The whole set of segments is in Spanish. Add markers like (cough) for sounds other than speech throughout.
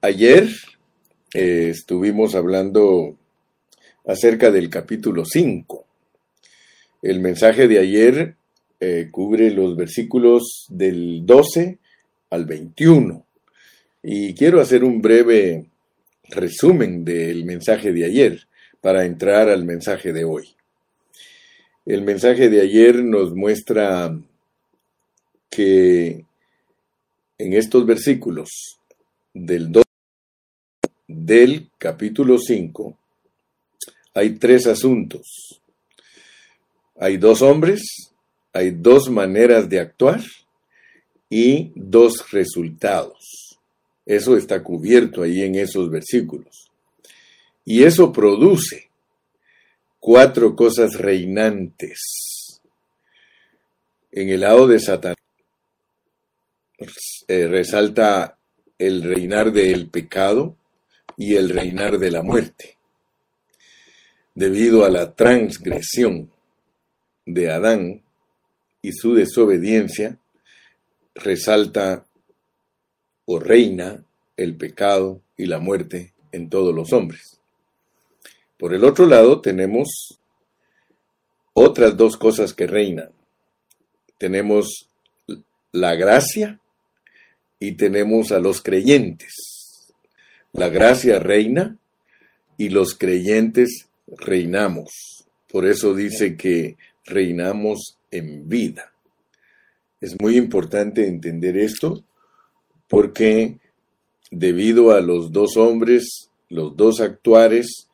Ayer eh, estuvimos hablando acerca del capítulo 5. El mensaje de ayer eh, cubre los versículos del 12 al 21. Y quiero hacer un breve resumen del mensaje de ayer para entrar al mensaje de hoy. El mensaje de ayer nos muestra que en estos versículos del 2 del capítulo 5 hay tres asuntos. Hay dos hombres, hay dos maneras de actuar y dos resultados. Eso está cubierto ahí en esos versículos. Y eso produce cuatro cosas reinantes. En el lado de Satanás eh, resalta el reinar del pecado y el reinar de la muerte. Debido a la transgresión de Adán y su desobediencia, resalta o reina el pecado y la muerte en todos los hombres. Por el otro lado tenemos otras dos cosas que reinan. Tenemos la gracia y tenemos a los creyentes. La gracia reina y los creyentes reinamos. Por eso dice que reinamos en vida. Es muy importante entender esto porque debido a los dos hombres, los dos actuares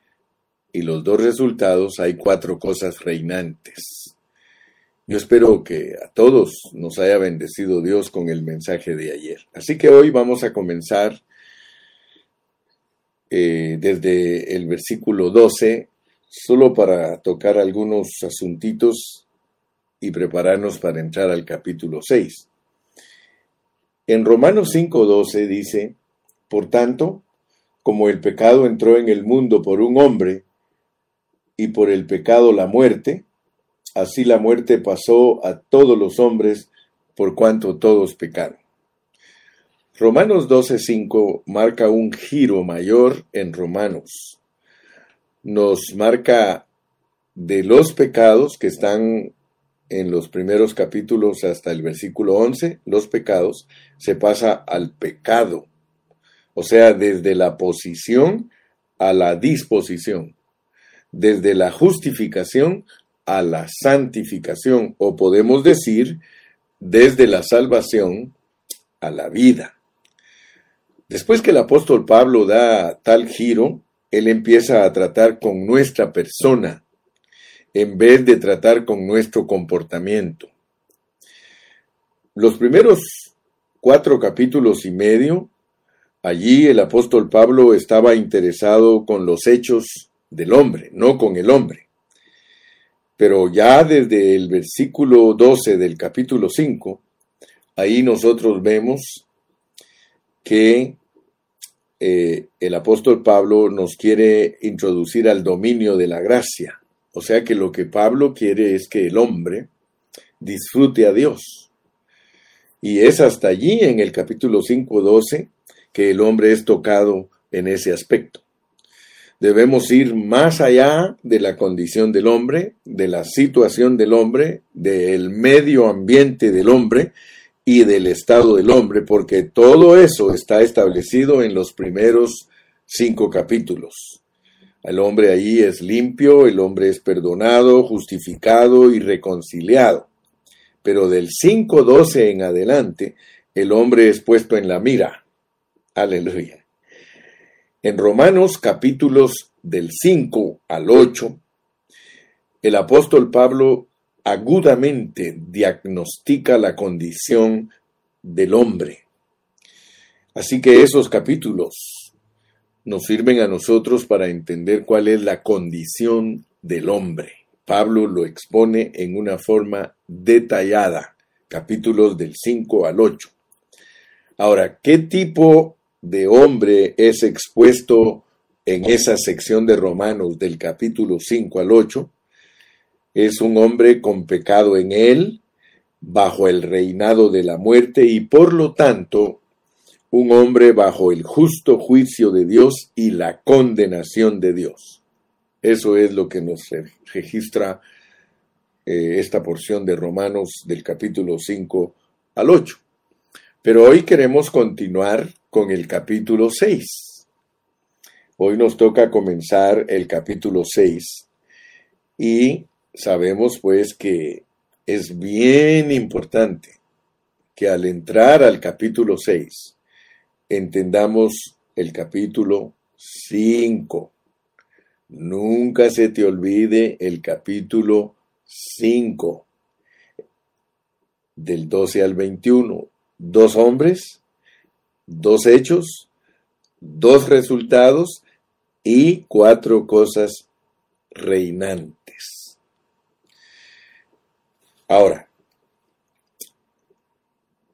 y los dos resultados, hay cuatro cosas reinantes. Yo espero que a todos nos haya bendecido Dios con el mensaje de ayer. Así que hoy vamos a comenzar eh, desde el versículo 12, solo para tocar algunos asuntitos y prepararnos para entrar al capítulo 6. En Romanos 5:12 dice, por tanto, como el pecado entró en el mundo por un hombre, y por el pecado la muerte, así la muerte pasó a todos los hombres por cuanto todos pecaron. Romanos 12:5 marca un giro mayor en Romanos. Nos marca de los pecados que están en los primeros capítulos hasta el versículo 11, los pecados, se pasa al pecado. O sea, desde la posición a la disposición, desde la justificación a la santificación, o podemos decir, desde la salvación a la vida. Después que el apóstol Pablo da tal giro, él empieza a tratar con nuestra persona, en vez de tratar con nuestro comportamiento. Los primeros cuatro capítulos y medio, allí el apóstol Pablo estaba interesado con los hechos del hombre, no con el hombre. Pero ya desde el versículo 12 del capítulo 5, ahí nosotros vemos que eh, el apóstol Pablo nos quiere introducir al dominio de la gracia. O sea que lo que Pablo quiere es que el hombre disfrute a Dios. Y es hasta allí, en el capítulo 5.12, que el hombre es tocado en ese aspecto. Debemos ir más allá de la condición del hombre, de la situación del hombre, del medio ambiente del hombre y del estado del hombre, porque todo eso está establecido en los primeros cinco capítulos. El hombre ahí es limpio, el hombre es perdonado, justificado y reconciliado. Pero del 5.12 en adelante, el hombre es puesto en la mira. Aleluya. En Romanos capítulos del 5 al 8, el apóstol Pablo agudamente diagnostica la condición del hombre. Así que esos capítulos nos sirven a nosotros para entender cuál es la condición del hombre. Pablo lo expone en una forma detallada, capítulos del 5 al 8. Ahora, ¿qué tipo de hombre es expuesto en esa sección de Romanos del capítulo 5 al 8? Es un hombre con pecado en él, bajo el reinado de la muerte y por lo tanto un hombre bajo el justo juicio de Dios y la condenación de Dios. Eso es lo que nos registra eh, esta porción de Romanos del capítulo 5 al 8. Pero hoy queremos continuar con el capítulo 6. Hoy nos toca comenzar el capítulo 6 y sabemos pues que es bien importante que al entrar al capítulo 6 entendamos el capítulo 5. Nunca se te olvide el capítulo 5, del 12 al 21. Dos hombres, dos hechos, dos resultados y cuatro cosas reinantes. Ahora,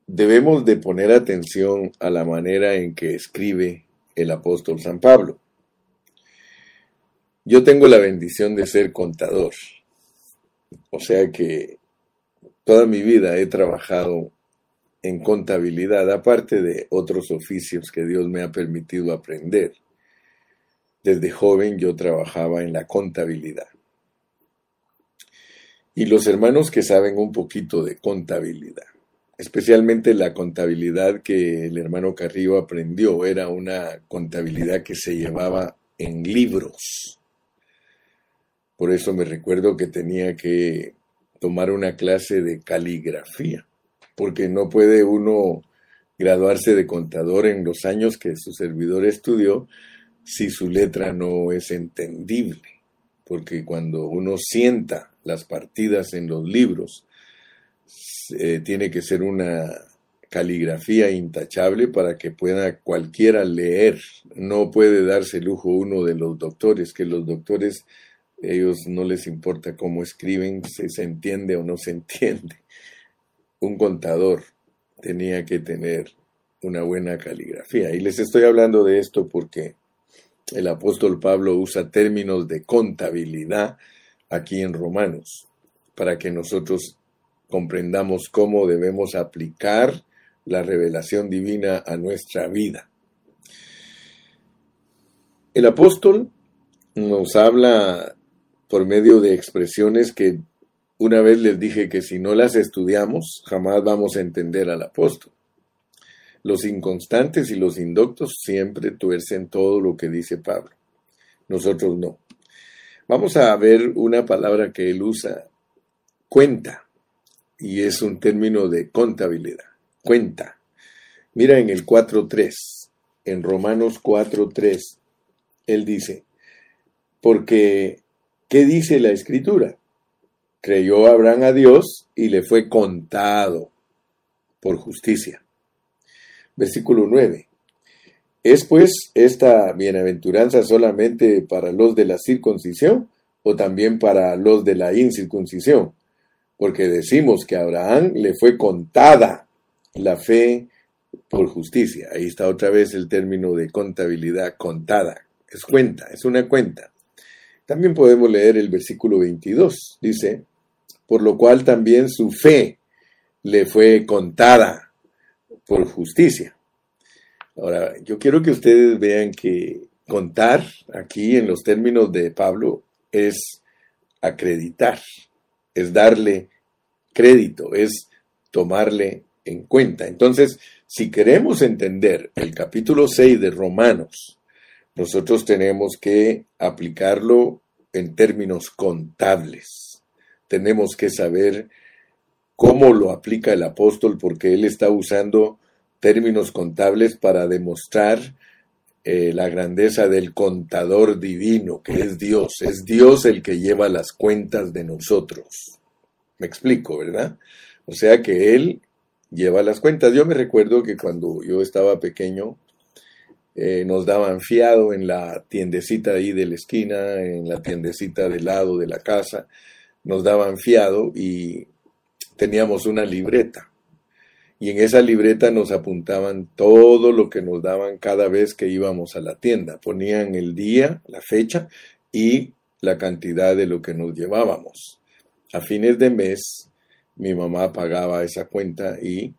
debemos de poner atención a la manera en que escribe el apóstol San Pablo. Yo tengo la bendición de ser contador, o sea que toda mi vida he trabajado en contabilidad, aparte de otros oficios que Dios me ha permitido aprender. Desde joven yo trabajaba en la contabilidad. Y los hermanos que saben un poquito de contabilidad, especialmente la contabilidad que el hermano Carrillo aprendió, era una contabilidad que se llevaba en libros. Por eso me recuerdo que tenía que tomar una clase de caligrafía, porque no puede uno graduarse de contador en los años que su servidor estudió si su letra no es entendible, porque cuando uno sienta las partidas en los libros, eh, tiene que ser una caligrafía intachable para que pueda cualquiera leer. No puede darse lujo uno de los doctores, que los doctores ellos no les importa cómo escriben, si se entiende o no se (laughs) entiende. Un contador tenía que tener una buena caligrafía. Y les estoy hablando de esto porque el apóstol Pablo usa términos de contabilidad aquí en Romanos, para que nosotros comprendamos cómo debemos aplicar la revelación divina a nuestra vida. El apóstol nos habla por medio de expresiones que una vez les dije que si no las estudiamos, jamás vamos a entender al apóstol. Los inconstantes y los indoctos siempre tuercen todo lo que dice Pablo. Nosotros no. Vamos a ver una palabra que él usa, cuenta, y es un término de contabilidad. Cuenta. Mira en el 4.3, en Romanos 4.3, él dice, porque ¿Qué dice la escritura? Creyó Abraham a Dios y le fue contado por justicia. Versículo 9. ¿Es pues esta bienaventuranza solamente para los de la circuncisión o también para los de la incircuncisión? Porque decimos que a Abraham le fue contada la fe por justicia. Ahí está otra vez el término de contabilidad contada. Es cuenta, es una cuenta. También podemos leer el versículo 22. Dice, por lo cual también su fe le fue contada por justicia. Ahora, yo quiero que ustedes vean que contar aquí en los términos de Pablo es acreditar, es darle crédito, es tomarle en cuenta. Entonces, si queremos entender el capítulo 6 de Romanos, nosotros tenemos que aplicarlo en términos contables. Tenemos que saber cómo lo aplica el apóstol porque él está usando términos contables para demostrar eh, la grandeza del contador divino, que es Dios. Es Dios el que lleva las cuentas de nosotros. Me explico, ¿verdad? O sea que Él lleva las cuentas. Yo me recuerdo que cuando yo estaba pequeño, eh, nos daban fiado en la tiendecita ahí de la esquina, en la tiendecita del lado de la casa, nos daban fiado y teníamos una libreta. Y en esa libreta nos apuntaban todo lo que nos daban cada vez que íbamos a la tienda. Ponían el día, la fecha y la cantidad de lo que nos llevábamos. A fines de mes, mi mamá pagaba esa cuenta y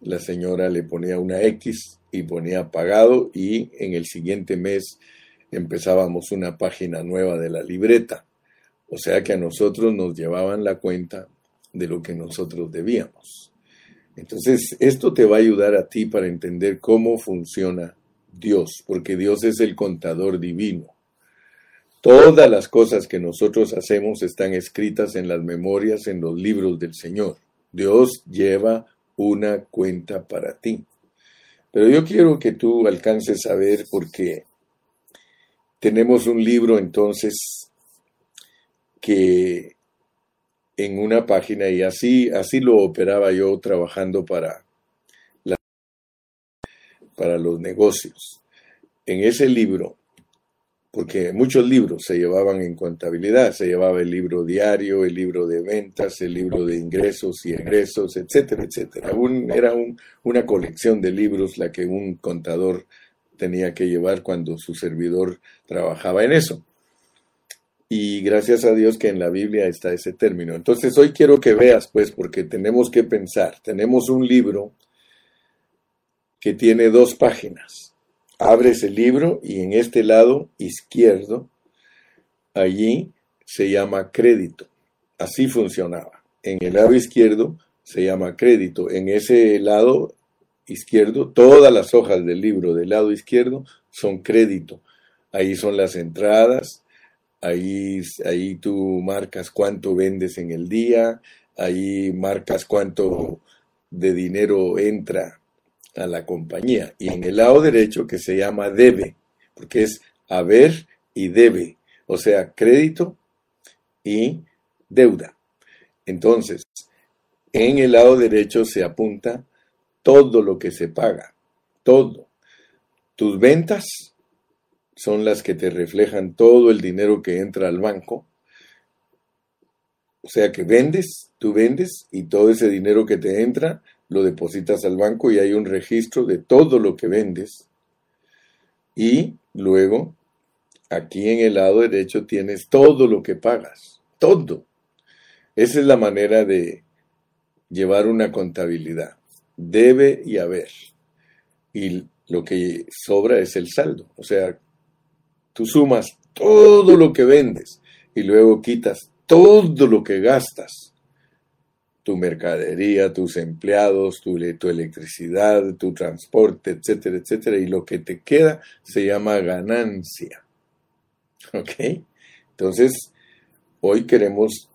la señora le ponía una X y ponía pagado y en el siguiente mes empezábamos una página nueva de la libreta. O sea que a nosotros nos llevaban la cuenta de lo que nosotros debíamos. Entonces, esto te va a ayudar a ti para entender cómo funciona Dios, porque Dios es el contador divino. Todas las cosas que nosotros hacemos están escritas en las memorias, en los libros del Señor. Dios lleva una cuenta para ti. Pero yo quiero que tú alcances a ver porque tenemos un libro entonces que en una página y así así lo operaba yo trabajando para para los negocios. En ese libro porque muchos libros se llevaban en contabilidad, se llevaba el libro diario, el libro de ventas, el libro de ingresos y egresos, etcétera, etcétera. era una colección de libros la que un contador tenía que llevar cuando su servidor trabajaba en eso. Y gracias a Dios que en la Biblia está ese término. Entonces hoy quiero que veas, pues, porque tenemos que pensar. Tenemos un libro que tiene dos páginas abres el libro y en este lado izquierdo, allí se llama crédito. Así funcionaba. En el lado izquierdo se llama crédito. En ese lado izquierdo, todas las hojas del libro del lado izquierdo son crédito. Ahí son las entradas, ahí, ahí tú marcas cuánto vendes en el día, ahí marcas cuánto de dinero entra a la compañía. Y en el lado derecho que se llama debe, porque es haber y debe, o sea, crédito y deuda. Entonces, en el lado derecho se apunta todo lo que se paga, todo. Tus ventas son las que te reflejan todo el dinero que entra al banco. O sea que vendes, tú vendes y todo ese dinero que te entra lo depositas al banco y hay un registro de todo lo que vendes. Y luego, aquí en el lado derecho tienes todo lo que pagas, todo. Esa es la manera de llevar una contabilidad. Debe y haber. Y lo que sobra es el saldo. O sea, tú sumas todo lo que vendes y luego quitas todo lo que gastas tu mercadería, tus empleados, tu, electricidad, tu transporte, etcétera, etcétera, y lo que te queda se llama ganancia. ¿Ok? Entonces, hoy queremos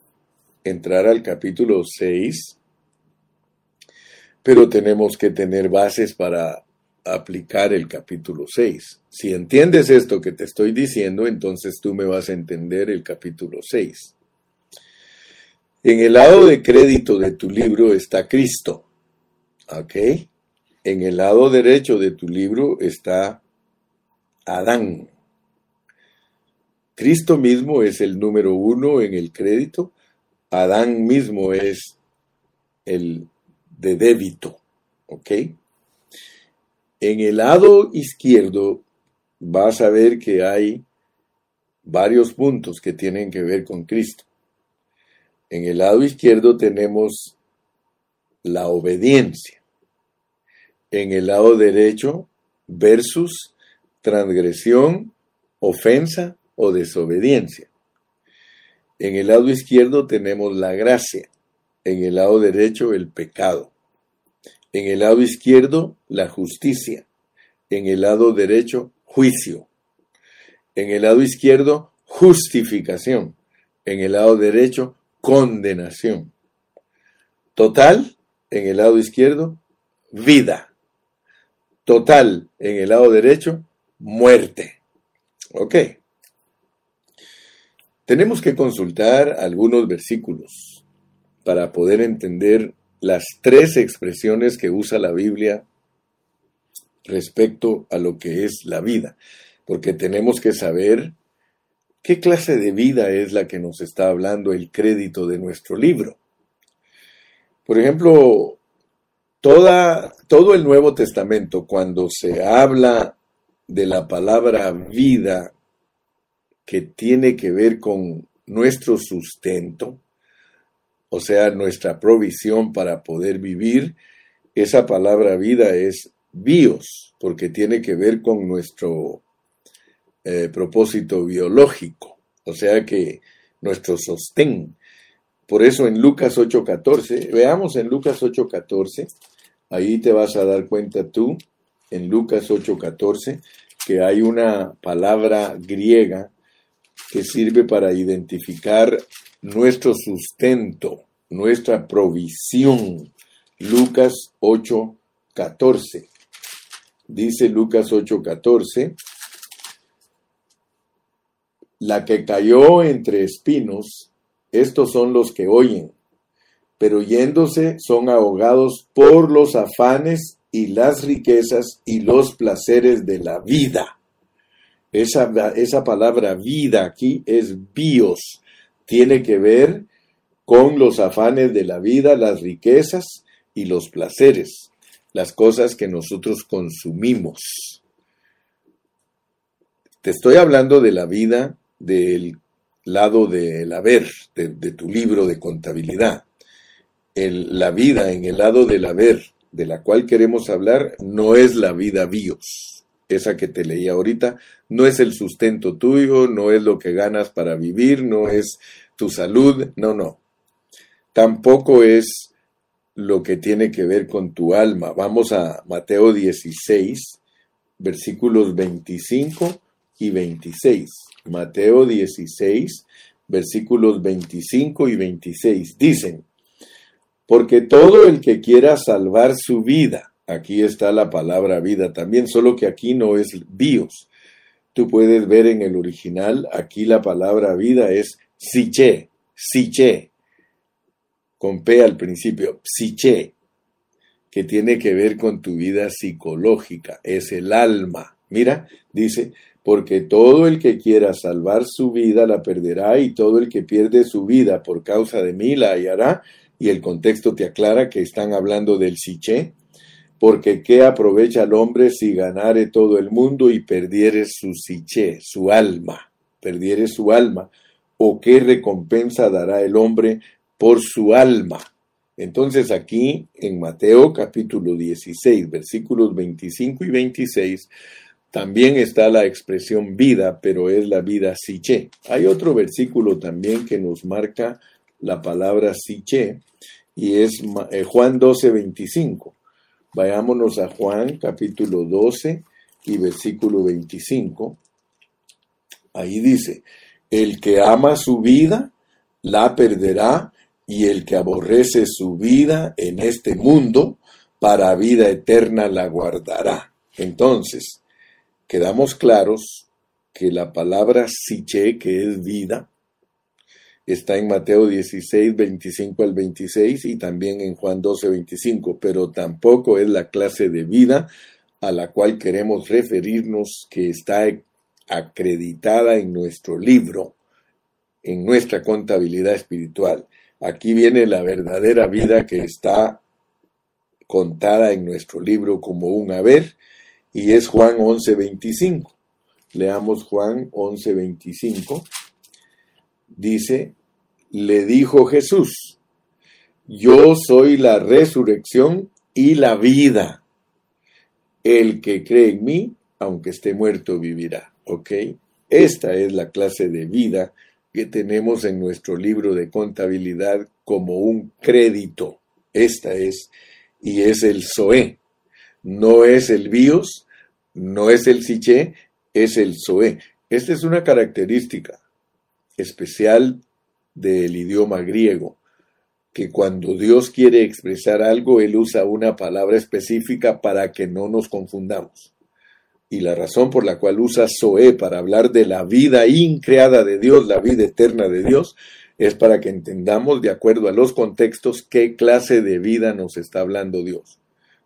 entrar al capítulo 6, pero tenemos que tener bases para aplicar el capítulo 6. Si entiendes esto que te estoy diciendo, entonces tú me vas a entender el capítulo 6. En el lado de crédito de tu libro está Cristo. ¿Ok? En el lado derecho de tu libro está Adán. Cristo mismo es el número uno en el crédito. Adán mismo es el de débito. ¿Ok? En el lado izquierdo vas a ver que hay varios puntos que tienen que ver con Cristo. En el lado izquierdo tenemos la obediencia. En el lado derecho, versus transgresión, ofensa o desobediencia. En el lado izquierdo tenemos la gracia. En el lado derecho, el pecado. En el lado izquierdo, la justicia. En el lado derecho, juicio. En el lado izquierdo, justificación. En el lado derecho, condenación. Total, en el lado izquierdo, vida. Total, en el lado derecho, muerte. Ok. Tenemos que consultar algunos versículos para poder entender las tres expresiones que usa la Biblia respecto a lo que es la vida, porque tenemos que saber ¿Qué clase de vida es la que nos está hablando el crédito de nuestro libro? Por ejemplo, toda, todo el Nuevo Testamento, cuando se habla de la palabra vida que tiene que ver con nuestro sustento, o sea, nuestra provisión para poder vivir, esa palabra vida es bios, porque tiene que ver con nuestro eh, propósito biológico, o sea que nuestro sostén. Por eso en Lucas 8:14, veamos en Lucas 8:14, ahí te vas a dar cuenta tú, en Lucas 8:14, que hay una palabra griega que sirve para identificar nuestro sustento, nuestra provisión. Lucas 8:14. Dice Lucas 8:14, la que cayó entre espinos, estos son los que oyen, pero yéndose son ahogados por los afanes y las riquezas y los placeres de la vida. Esa, esa palabra vida aquí es bios, tiene que ver con los afanes de la vida, las riquezas y los placeres, las cosas que nosotros consumimos. Te estoy hablando de la vida del lado del haber, de, tu libro de contabilidad. la vida en el lado del haber, de la cual queremos hablar, no es la vida bios, esa que te leí ahorita, no es el sustento tuyo, no es lo que ganas para vivir, no es tu salud, no, no. Tampoco es lo que tiene que ver con tu alma. Vamos a Mateo 16, versículos 25 y 26. Mateo 16, versículos 25 y 26. Dicen, porque todo el que quiera salvar su vida, aquí está la palabra vida también, solo que aquí no es bios. Tú puedes ver en el original, aquí la palabra vida es siche, siche, con P al principio, psiche, que tiene que ver con tu vida psicológica, es el alma. Mira, dice, porque todo el que quiera salvar su vida la perderá y todo el que pierde su vida por causa de mí la hallará. Y el contexto te aclara que están hablando del siché, porque ¿qué aprovecha el hombre si ganare todo el mundo y perdiere su siché, su alma? Perdiere su alma. ¿O qué recompensa dará el hombre por su alma? Entonces aquí en Mateo capítulo 16 versículos 25 y 26 también está la expresión vida, pero es la vida siche. Hay otro versículo también que nos marca la palabra siche y es eh, Juan 12, 25. Vayámonos a Juan capítulo 12 y versículo 25. Ahí dice, el que ama su vida, la perderá, y el que aborrece su vida en este mundo, para vida eterna la guardará. Entonces, quedamos claros que la palabra siche, que es vida, está en Mateo 16, 25 al 26 y también en Juan 12, 25, pero tampoco es la clase de vida a la cual queremos referirnos que está acreditada en nuestro libro, en nuestra contabilidad espiritual. Aquí viene la verdadera vida que está contada en nuestro libro como un haber y es Juan 11:25. Leamos Juan 11:25. Dice, le dijo Jesús, yo soy la resurrección y la vida. El que cree en mí, aunque esté muerto, vivirá. ¿Ok? Esta es la clase de vida que tenemos en nuestro libro de contabilidad como un crédito. Esta es, y es el SOE. No es el BIOS, no es el siché, es el zoé. Esta es una característica especial del idioma griego, que cuando Dios quiere expresar algo, Él usa una palabra específica para que no nos confundamos. Y la razón por la cual usa Zoé para hablar de la vida increada de Dios, la vida eterna de Dios, es para que entendamos de acuerdo a los contextos qué clase de vida nos está hablando Dios.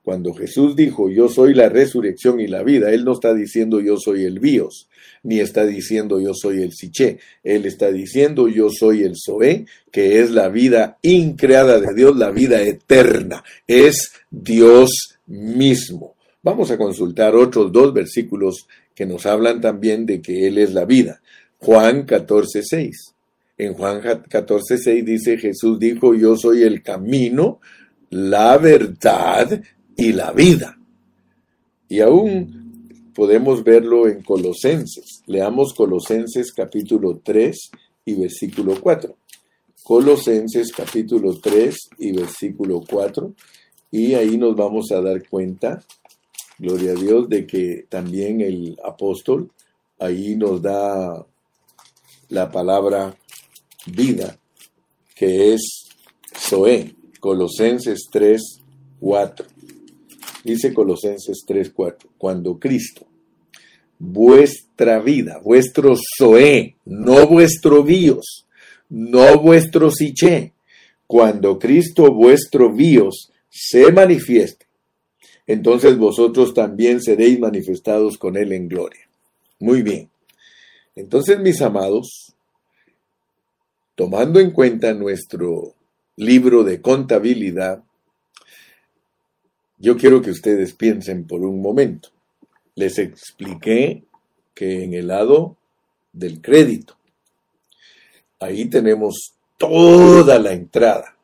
Cuando Jesús dijo yo soy la resurrección y la vida, Él no está diciendo yo soy el bios, ni está diciendo yo soy el siché, Él está diciendo yo soy el zoé, que es la vida increada de Dios, la vida eterna, es Dios mismo. Vamos a consultar otros dos versículos que nos hablan también de que Él es la vida. Juan 14, 6. En Juan 14, 6 dice Jesús dijo yo soy el camino, la verdad y la vida. Y aún podemos verlo en Colosenses. Leamos Colosenses capítulo 3 y versículo 4. Colosenses capítulo 3 y versículo 4. Y ahí nos vamos a dar cuenta, gloria a Dios, de que también el apóstol ahí nos da la palabra vida, que es Zoé, Colosenses 3, 4. Dice Colosenses 3, 4, cuando Cristo, vuestra vida, vuestro Zoé, no vuestro bios, no vuestro siché, cuando Cristo vuestro bios se manifieste, entonces vosotros también seréis manifestados con Él en gloria. Muy bien. Entonces, mis amados, tomando en cuenta nuestro libro de contabilidad, yo quiero que ustedes piensen por un momento. Les expliqué que en el lado del crédito, ahí tenemos toda la entrada,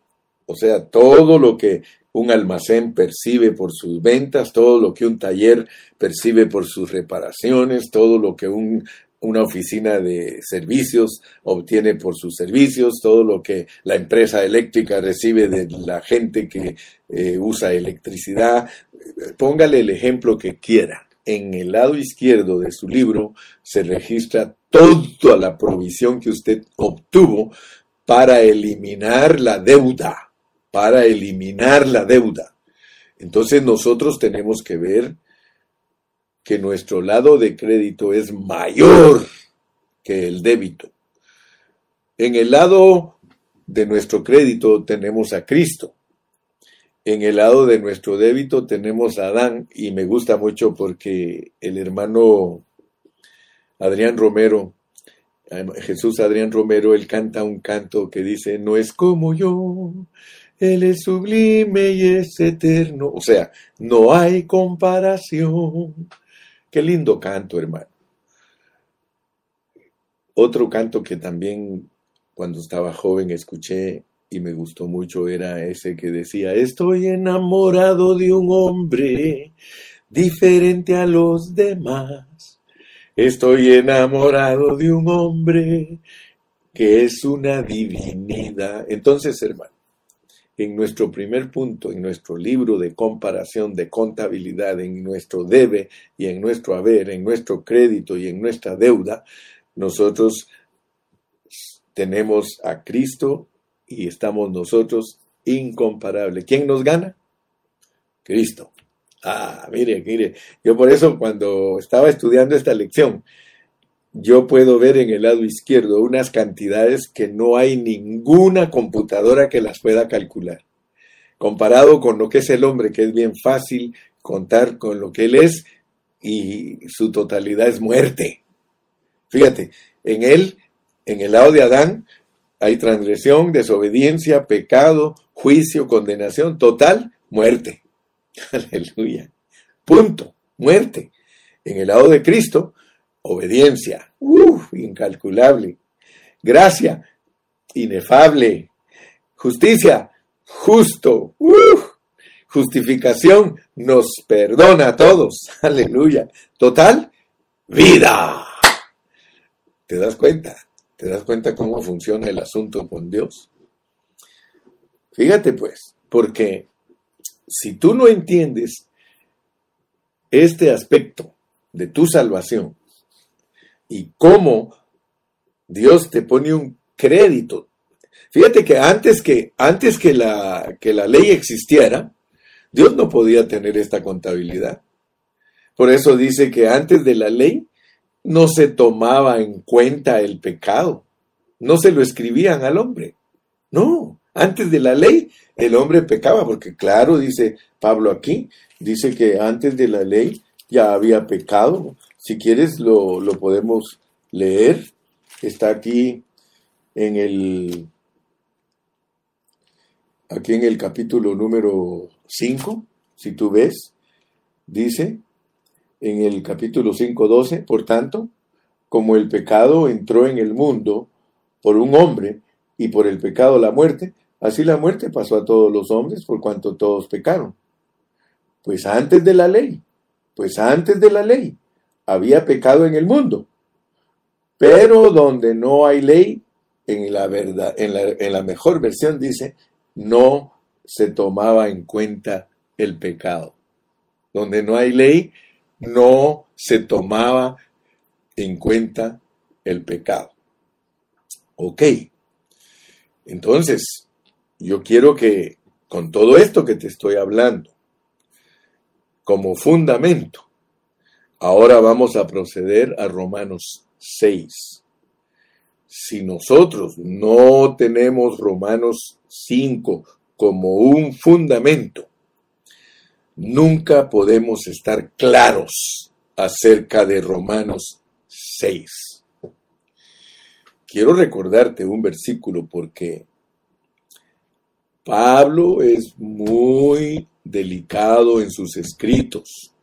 o sea, todo lo que un almacén percibe por sus ventas, todo lo que un taller percibe por sus reparaciones, todo lo que un una oficina de servicios obtiene por sus servicios, todo lo que la empresa eléctrica recibe de la gente que eh, usa electricidad. Póngale el ejemplo que quiera. En el lado izquierdo de su libro se registra toda la provisión que usted obtuvo para eliminar la deuda, para eliminar la deuda. Entonces nosotros tenemos que ver que nuestro lado de crédito es mayor que el débito. En el lado de nuestro crédito tenemos a Cristo. En el lado de nuestro débito tenemos a Adán y me gusta mucho porque el hermano Adrián Romero, Jesús Adrián Romero, él canta un canto que dice, no es como yo, él es sublime y es eterno. O sea, no hay comparación. Qué lindo canto, hermano. Otro canto que también cuando estaba joven escuché y me gustó mucho era ese que decía, estoy enamorado de un hombre diferente a los demás. Estoy enamorado de un hombre que es una divinidad. Entonces, hermano, en nuestro primer punto, en nuestro libro de comparación de contabilidad, en nuestro debe y en nuestro haber, en nuestro crédito y en nuestra deuda, nosotros tenemos a Cristo y estamos nosotros incomparables. ¿Quién nos gana? Cristo. Ah, mire, mire, yo por eso cuando estaba estudiando esta lección, yo puedo ver en el lado izquierdo unas cantidades que no hay ninguna computadora que las pueda calcular. Comparado con lo que es el hombre, que es bien fácil contar con lo que él es y su totalidad es muerte. Fíjate, en él, en el lado de Adán, hay transgresión, desobediencia, pecado, juicio, condenación, total, muerte. (laughs) Aleluya. Punto, muerte. En el lado de Cristo, Obediencia, incalculable. Gracia, inefable. Justicia, justo. Justificación, nos perdona a todos. (laughs) Aleluya. Total, vida. ¿Te das cuenta? ¿Te das cuenta cómo funciona el asunto con Dios? Fíjate pues, porque si tú no entiendes este aspecto de tu salvación, y cómo Dios te pone un crédito. Fíjate que antes que, antes que la, que la ley existiera, Dios no podía tener esta contabilidad. Por eso dice que antes de la ley no se tomaba en cuenta el pecado, no se lo escribían al hombre. No, antes de la ley el hombre pecaba, porque claro, dice Pablo aquí, dice que antes de la ley ya había pecado, si quieres, lo, podemos leer. Está aquí en el, aquí en el capítulo número 5, si tú ves, dice en el capítulo 5.12, por tanto, como el pecado entró en el mundo por un hombre y por el pecado la muerte, así la muerte pasó a todos los hombres por cuanto todos pecaron. Pues antes de la ley, pues antes de la ley, había pecado en el mundo. Pero donde no hay ley, en la verdad, en la, en la mejor versión dice, no se tomaba en cuenta el pecado. Donde no hay ley, no se tomaba en cuenta el pecado. Ok. Entonces, yo quiero que con todo esto que te estoy hablando, como fundamento, ahora vamos a proceder a Romanos 6. Si nosotros no tenemos Romanos 5 como un fundamento, nunca podemos estar claros acerca de Romanos 6. Quiero recordarte un versículo porque Pablo es muy delicado en sus escritos.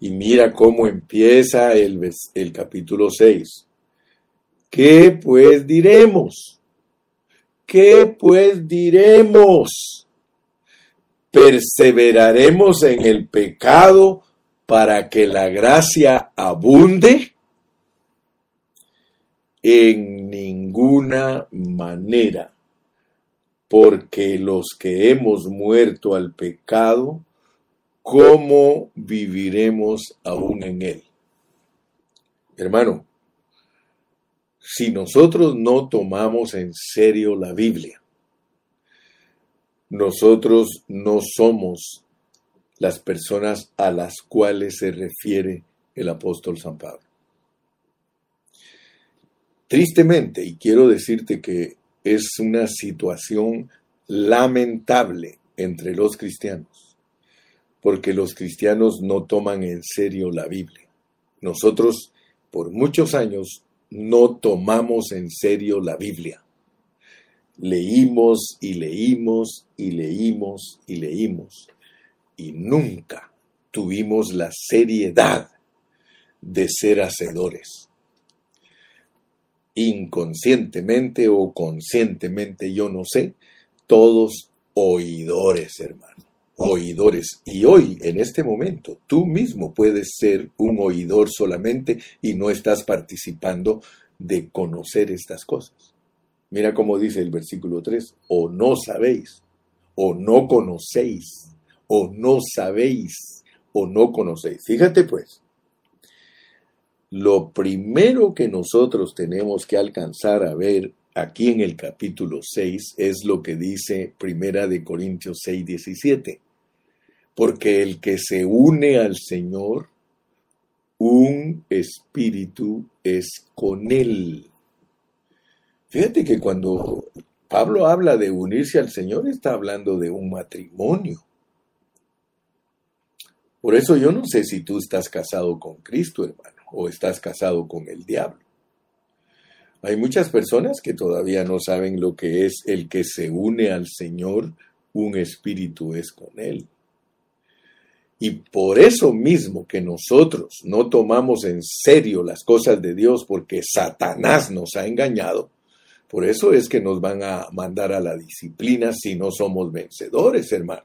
Y mira cómo empieza el, el capítulo 6. ¿Qué pues diremos? ¿Qué pues diremos? ¿Perseveraremos en el pecado para que la gracia abunde? En ninguna manera, porque los que hemos muerto al pecado, ¿cómo viviremos aún en él? Hermano, si nosotros no tomamos en serio la Biblia, nosotros no somos las personas a las cuales se refiere el apóstol San Pablo. Tristemente, y quiero decirte que es una situación lamentable entre los cristianos, porque los cristianos no toman en serio la Biblia. Nosotros, por muchos años, no tomamos en serio la Biblia. Leímos y leímos y leímos y leímos y nunca tuvimos la seriedad de ser hacedores. Inconscientemente o conscientemente, yo no sé, todos oidores, hermano, oidores. Y hoy, en este momento, tú mismo puedes ser un oidor solamente y no estás participando de conocer estas cosas. Mira cómo dice el versículo 3, o no sabéis, o no conocéis o no sabéis o no conocéis. Fíjate pues, lo primero que nosotros tenemos que alcanzar a ver aquí en el capítulo 6 es lo que dice Primera de Corintios 6, 17. Porque el que se une al Señor, un espíritu es con él. Fíjate que cuando Pablo habla de unirse al Señor, está hablando de un matrimonio. Por eso yo no sé si tú estás casado con Cristo, hermano, o estás casado con el diablo. Hay muchas personas que todavía no saben lo que es el que se une al Señor, un espíritu es con Él. Y por eso mismo que nosotros no tomamos en serio las cosas de Dios porque Satanás nos ha engañado, por eso es que nos van a mandar a la disciplina si no somos vencedores, hermano.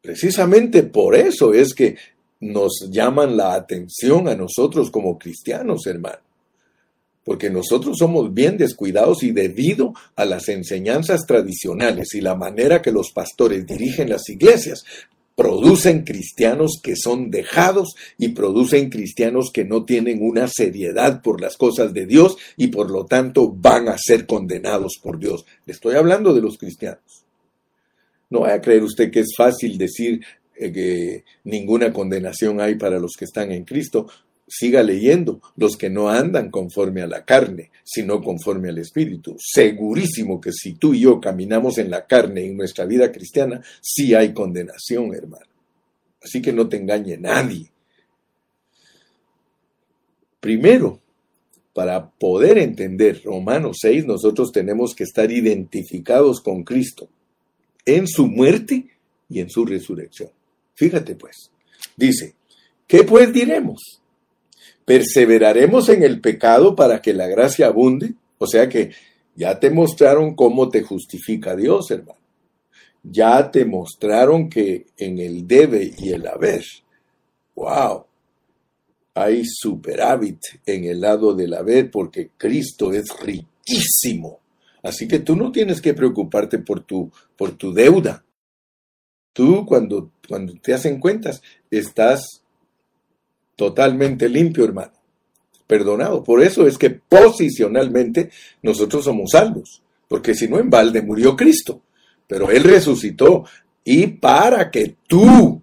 Precisamente por eso es que nos llaman la atención a nosotros como cristianos, hermano. Porque nosotros somos bien descuidados y debido a las enseñanzas tradicionales y la manera que los pastores dirigen las iglesias, producen cristianos que son dejados y producen cristianos que no tienen una seriedad por las cosas de Dios y por lo tanto van a ser condenados por Dios. Le estoy hablando de los cristianos. No vaya a creer usted que es fácil decir eh, que ninguna condenación hay para los que están en Cristo. Siga leyendo, los que no andan conforme a la carne, sino conforme al Espíritu. Segurísimo que si tú y yo caminamos en la carne en nuestra vida cristiana, sí hay condenación, hermano. Así que no te engañe nadie. Primero, para poder entender Romanos 6, nosotros tenemos que estar identificados con Cristo en su muerte y en su resurrección. Fíjate pues, dice, ¿qué pues diremos? ¿Perseveraremos en el pecado para que la gracia abunde? O sea que ya te mostraron cómo te justifica Dios, hermano. ya te mostraron que en el debe y el haber, wow, hay superávit en el lado del haber porque Cristo es riquísimo. Así que tú no tienes que preocuparte por tu, por tu deuda. Tú cuando, cuando te hacen cuentas estás totalmente limpio, hermano. Perdonado. Por eso es que posicionalmente nosotros somos salvos. Porque si no, en balde murió Cristo. Pero Él resucitó. Y para que tú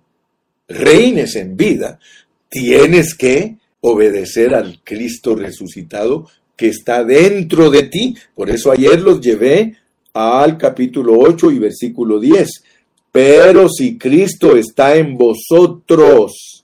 reines en vida, tienes que obedecer al Cristo resucitado que está dentro de ti. Por eso ayer los llevé al capítulo 8 y versículo 10. Pero si Cristo está en vosotros,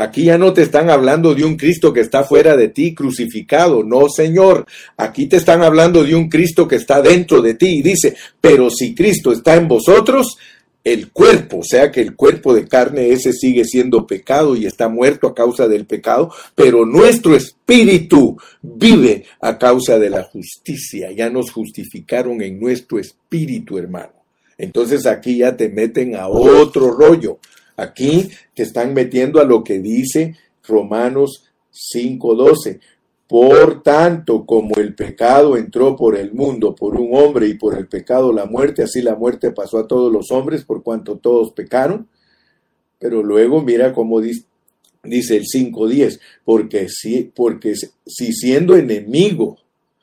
aquí ya no te están hablando de un Cristo que está fuera de ti crucificado, no Señor, aquí te están hablando de un Cristo que está dentro de ti y dice, pero si Cristo está en vosotros, el cuerpo, o sea que el cuerpo de carne ese sigue siendo pecado y está muerto a causa del pecado, pero nuestro espíritu vive a causa de la justicia. Ya nos justificaron en nuestro espíritu, hermano. Entonces aquí ya te meten a otro rollo. Aquí te están metiendo a lo que dice Romanos 5:12. Por tanto, como el pecado entró por el mundo, por un hombre y por el pecado la muerte, así la muerte pasó a todos los hombres por cuanto todos pecaron. Pero luego mira cómo dice, dice el 5.10, porque si, porque si siendo enemigo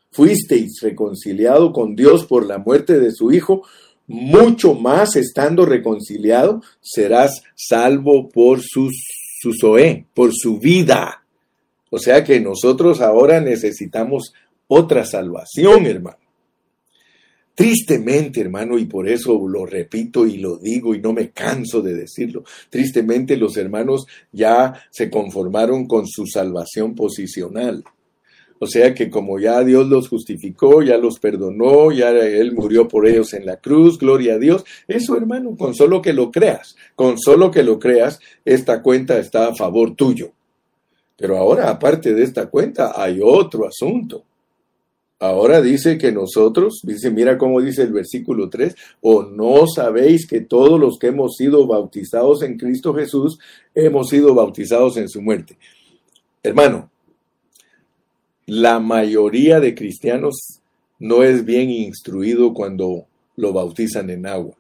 fuisteis reconciliado con Dios por la muerte de su Hijo, mucho más estando reconciliado, serás salvo por su, su por su vida. O sea que nosotros ahora necesitamos otra salvación, hermano. Tristemente, hermano, y por eso lo repito y lo digo y no me canso de decirlo, tristemente los hermanos ya se conformaron con su salvación posicional. O sea que como ya Dios los justificó, ya los perdonó, ya Él murió por ellos en la cruz, gloria a Dios. Eso, hermano, con solo que lo creas, con solo que lo creas, esta cuenta está a favor tuyo. Pero ahora, aparte de esta cuenta, hay otro asunto. Ahora dice que nosotros, dice, mira cómo dice el versículo 3, o no sabéis que todos los que hemos sido bautizados en Cristo Jesús, hemos sido bautizados en su muerte. Hermano, la mayoría de cristianos no es bien instruido cuando lo bautizan en agua.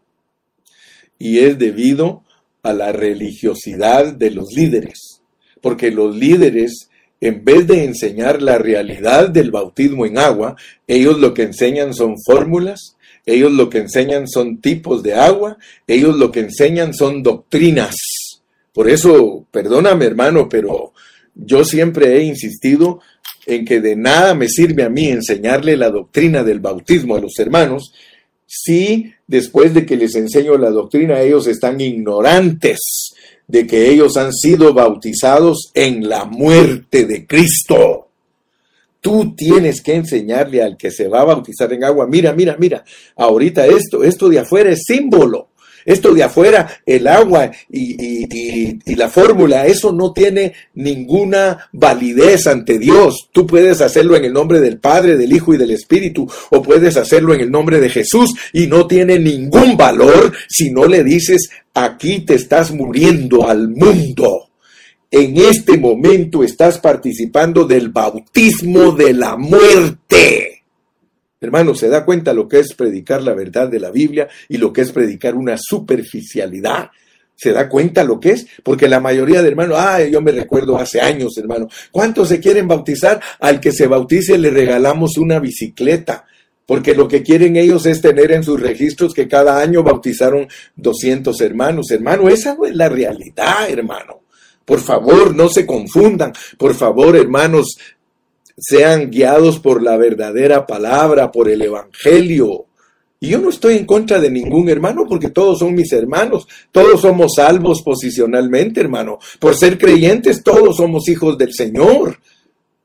Y es debido a la religiosidad de los líderes, porque los líderes, en vez de enseñar la realidad del bautismo en agua, ellos lo que enseñan son fórmulas, ellos lo que enseñan son tipos de agua, ellos lo que enseñan son doctrinas. Por eso, perdóname hermano, pero yo siempre he insistido en que de nada me sirve a mí enseñarle la doctrina del bautismo a los hermanos si después de que les enseño la doctrina ellos están ignorantes de que ellos han sido bautizados en la muerte de Cristo. Tú tienes que enseñarle al que se va a bautizar en agua, mira, mira, mira, ahorita esto, esto de afuera es símbolo. Esto de afuera, el agua y, la fórmula, eso no tiene ninguna validez ante Dios. Tú puedes hacerlo en el nombre del Padre, del Hijo y del Espíritu, o puedes hacerlo en el nombre de Jesús y no tiene ningún valor si no le dices, aquí te estás muriendo al mundo. En este momento estás participando del bautismo de la muerte. Hermano, ¿se da cuenta lo que es predicar la verdad de la Biblia y lo que es predicar una superficialidad? ¿Se da cuenta lo que es? Porque la mayoría de hermanos, ay, yo me recuerdo hace años, hermano, ¿cuántos se quieren bautizar? Al que se bautice le regalamos una bicicleta, porque lo que quieren ellos es tener en sus registros que cada año bautizaron 200 hermanos. Hermano, esa no es la realidad, hermano. Por favor, no se confundan. Por favor, hermanos, sean guiados por la verdadera palabra, por el Evangelio. Y yo no estoy en contra de ningún hermano porque todos son mis hermanos, todos somos salvos posicionalmente, hermano. Por ser creyentes, todos somos hijos del Señor.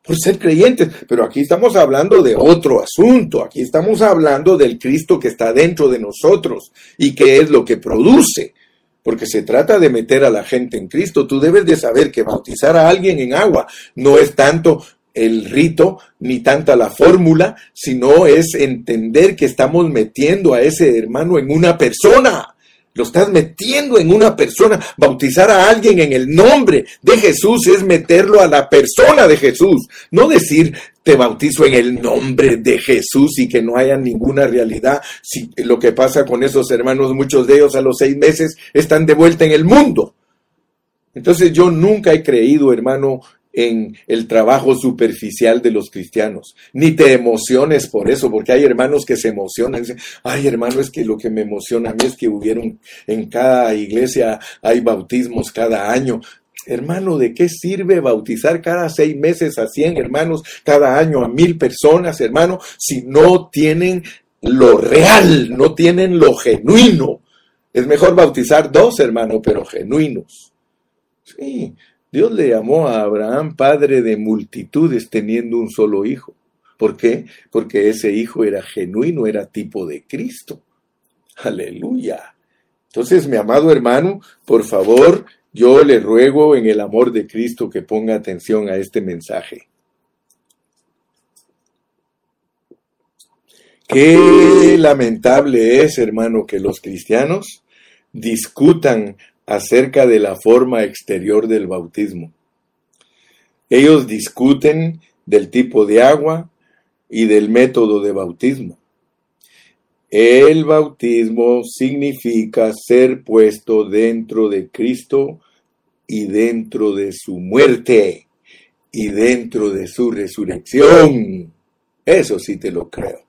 Por ser creyentes. Pero aquí estamos hablando de otro asunto. Aquí estamos hablando del Cristo que está dentro de nosotros y que es lo que produce. Porque se trata de meter a la gente en Cristo. Tú debes de saber que bautizar a alguien en agua no es tanto el rito ni tanta la fórmula, sino es entender que estamos metiendo a ese hermano en una persona. Lo estás metiendo en una persona. Bautizar a alguien en el nombre de Jesús es meterlo a la persona de Jesús. No decir te bautizo en el nombre de Jesús y que no haya ninguna realidad. Si lo que pasa con esos hermanos, muchos de ellos a los seis meses están de vuelta en el mundo. Entonces yo nunca he creído, hermano, en el trabajo superficial de los cristianos. Ni te emociones por eso, porque hay hermanos que se emocionan. Dicen, ay hermano, es que lo que me emociona a mí es que hubieron en cada iglesia, hay bautismos cada año. Hermano, ¿de qué sirve bautizar cada seis meses a cien hermanos, cada año a mil personas, hermano, si no tienen lo real, no tienen lo genuino? Es mejor bautizar dos, hermano, pero genuinos. Sí, Dios le llamó a Abraham padre de multitudes teniendo un solo hijo. ¿Por qué? Porque ese hijo era genuino, era tipo de Cristo. Aleluya. Entonces, mi amado hermano, por favor, yo le ruego en el amor de Cristo que ponga atención a este mensaje. Qué lamentable es, hermano, que los cristianos discutan acerca de la forma exterior del bautismo. Ellos discuten del tipo de agua y del método de bautismo. El bautismo significa ser puesto dentro de Cristo y dentro de su muerte y dentro de su resurrección. Eso sí te lo creo.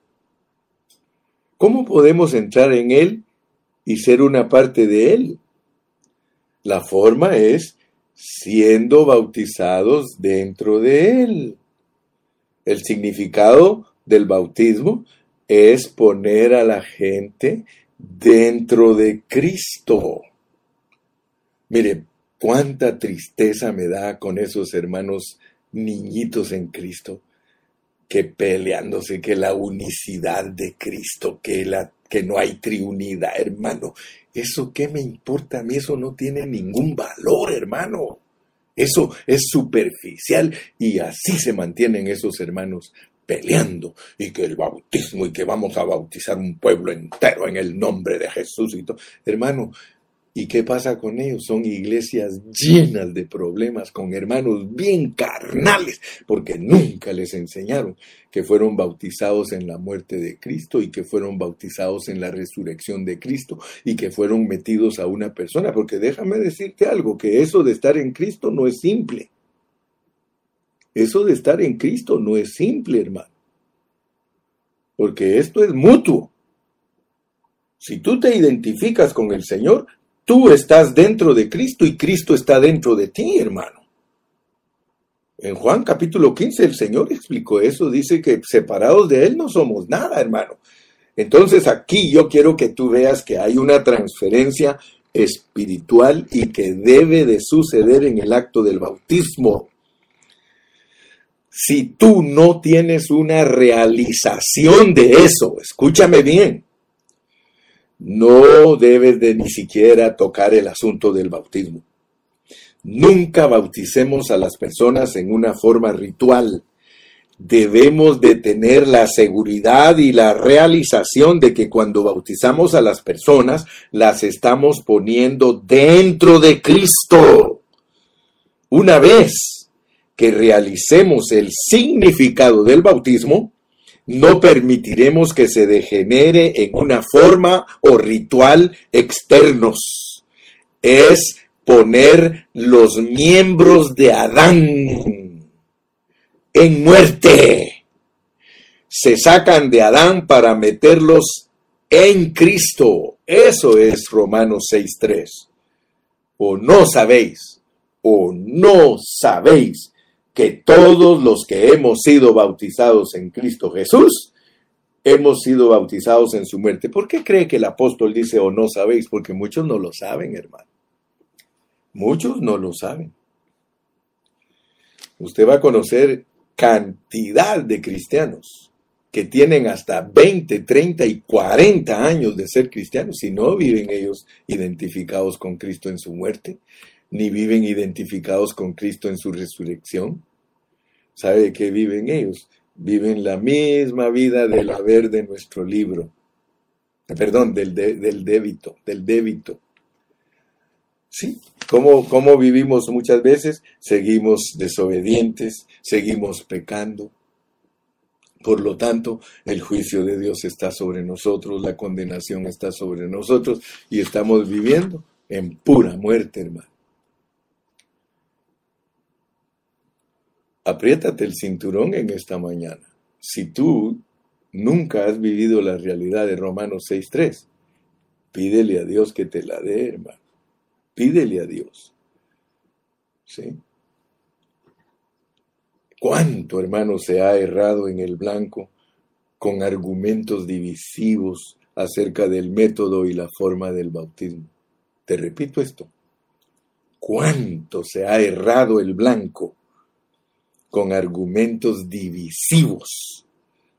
¿Cómo podemos entrar en Él y ser una parte de Él? La forma es siendo bautizados dentro de Él. El significado del bautismo es poner a la gente dentro de Cristo. Mire, cuánta tristeza me da con esos hermanos niñitos en Cristo, que peleándose que la unicidad de Cristo, que, la, que no hay triunidad, hermano. ¿Eso qué me importa a mí? Eso no tiene ningún valor, hermano. Eso es superficial y así se mantienen esos hermanos peleando y que el bautismo y que vamos a bautizar un pueblo entero en el nombre de Jesús y todo. Hermano, ¿Y qué pasa con ellos? Son iglesias llenas de problemas, con hermanos bien carnales, porque nunca les enseñaron que fueron bautizados en la muerte de Cristo y que fueron bautizados en la resurrección de Cristo y que fueron metidos a una persona. Porque déjame decirte algo, que eso de estar en Cristo no es simple. Eso de estar en Cristo no es simple, hermano. Porque esto es mutuo. Si tú te identificas con el Señor, Tú estás dentro de Cristo y Cristo está dentro de ti, hermano. En Juan capítulo 15 el Señor explicó eso, dice que separados de Él no somos nada, hermano. Entonces aquí yo quiero que tú veas que hay una transferencia espiritual y que debe de suceder en el acto del bautismo. Si tú no tienes una realización de eso, escúchame bien, no debes de ni siquiera tocar el asunto del bautismo. Nunca bauticemos a las personas en una forma ritual. Debemos de tener la seguridad y la realización de que cuando bautizamos a las personas, las estamos poniendo dentro de Cristo. Una vez que realicemos el significado del bautismo, no permitiremos que se degenere en una forma o ritual externos. Es poner los miembros de Adán en muerte. Se sacan de Adán para meterlos en Cristo. Eso es Romanos 6.3. O no sabéis, o no sabéis que todos los que hemos sido bautizados en Cristo Jesús, hemos sido bautizados en su muerte. ¿Por qué cree que el apóstol dice o no sabéis? Porque muchos no lo saben, hermano. Muchos no lo saben. Usted va a conocer cantidad de cristianos que tienen hasta 20, 30 y 40 años de ser cristianos y no viven ellos identificados con Cristo en su muerte ni viven identificados con Cristo en su resurrección. ¿Sabe qué viven ellos? Viven la misma vida del haber de nuestro libro. perdón, del, del débito, del débito. Sí, ¿Cómo, ¿Cómo vivimos muchas veces? Seguimos desobedientes, seguimos pecando. Por lo tanto, el juicio de Dios está sobre nosotros, la condenación está sobre nosotros y estamos viviendo en pura muerte, hermano. Apriétate el cinturón en esta mañana. Si tú nunca has vivido la realidad de Romanos 6.3, pídele a Dios que te la dé, hermano. Pídele a Dios. ¿Sí? ¿Cuánto, hermano, se ha errado en el blanco con argumentos divisivos acerca del método y la forma del bautismo? Te repito esto. ¿Cuánto se ha errado el blanco con argumentos divisivos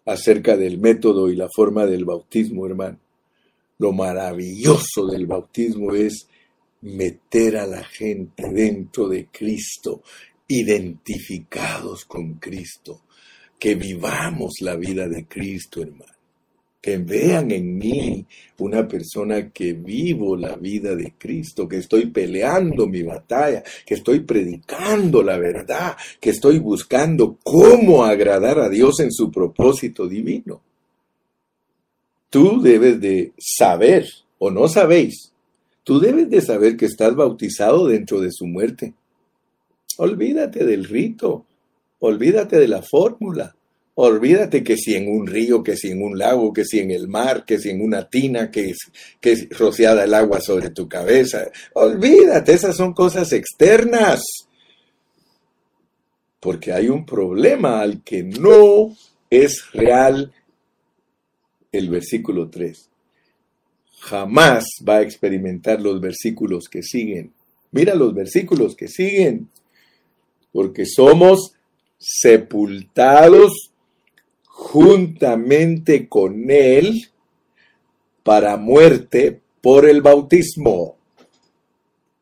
acerca del método y la forma del bautismo, hermano? Lo maravilloso del bautismo es meter a la gente dentro de Cristo, identificados con Cristo, que vivamos la vida de Cristo, hermano. Que vean en mí una persona que vivo la vida de Cristo, que estoy peleando mi batalla, que estoy predicando la verdad, que estoy buscando cómo agradar a Dios en su propósito divino. Tú debes de saber, o no sabéis, Tú debes de saber que estás bautizado dentro de su muerte. Olvídate del rito, olvídate de la fórmula, olvídate que si en un río, que si en un lago, que si en el mar, que si en una tina, que que es rociada el agua sobre tu cabeza. Olvídate, esas son cosas externas. Porque hay un problema al que no es real el versículo 3 jamás va a experimentar los versículos que siguen. Mira los versículos que siguen. Porque somos sepultados juntamente con Él para muerte por el bautismo.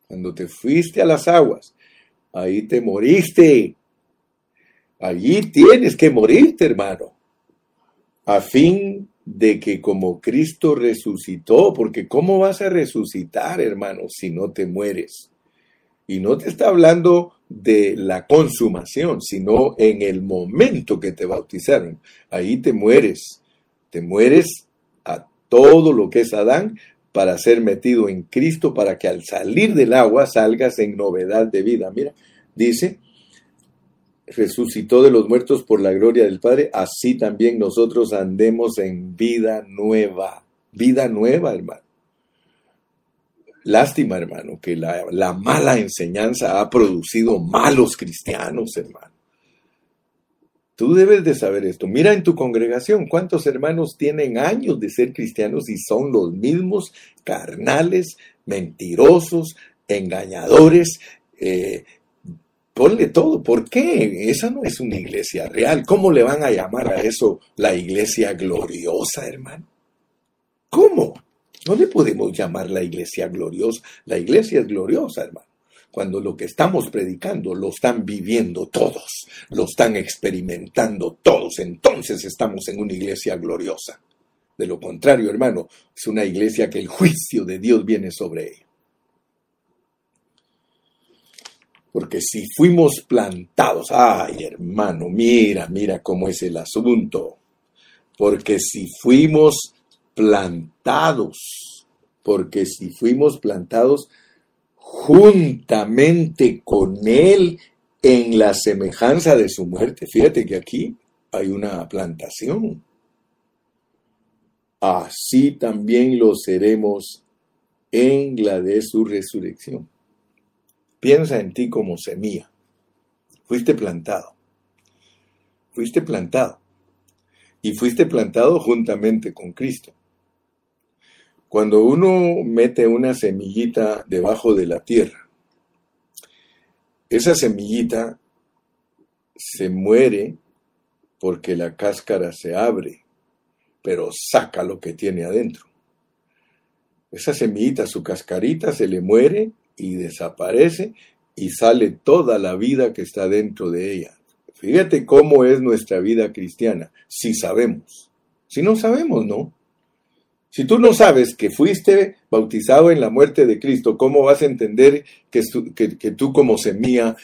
Cuando te fuiste a las aguas, ahí te moriste. Allí tienes que morirte, hermano, a fin de que como Cristo resucitó, porque ¿cómo vas a resucitar, hermano, si no te mueres? Y no te está hablando de la consumación, sino en el momento que te bautizaron. Ahí te mueres, te mueres a todo lo que es Adán para ser metido en Cristo, para que al salir del agua salgas en novedad de vida. Mira, dice, resucitó de los muertos por la gloria del Padre, así también nosotros andemos en vida nueva. Vida nueva, hermano. Lástima, hermano, que la, la mala enseñanza ha producido malos cristianos, hermano. Tú debes de saber esto. Mira en tu congregación cuántos hermanos tienen años de ser cristianos y son los mismos carnales, mentirosos, engañadores, eh, Ponle todo. ¿Por qué? Esa no es una iglesia real. ¿Cómo le van a llamar a eso la iglesia gloriosa, hermano? ¿Cómo? No le podemos llamar la iglesia gloriosa. La iglesia es gloriosa, hermano. Cuando lo que estamos predicando lo están viviendo todos, lo están experimentando todos, entonces estamos en una iglesia gloriosa. De lo contrario, hermano, es una iglesia que el juicio de Dios viene sobre ella. Porque si fuimos plantados, ay hermano, mira, mira cómo es el asunto. Porque si fuimos plantados, porque si fuimos plantados juntamente con Él en la semejanza de su muerte, fíjate que aquí hay una plantación. Así también lo seremos en la de su resurrección. Piensa en ti como semilla. Fuiste plantado. Fuiste plantado. Y fuiste plantado juntamente con Cristo. Cuando uno mete una semillita debajo de la tierra, esa semillita se muere porque la cáscara se abre, pero saca lo que tiene adentro. Esa semillita, su cascarita se le muere y desaparece y sale toda la vida que está dentro de ella. Fíjate cómo es nuestra vida cristiana, si sabemos. Si no sabemos, no. Si tú no sabes que fuiste bautizado en la muerte de Cristo, ¿cómo vas a entender que, que, tú como semilla,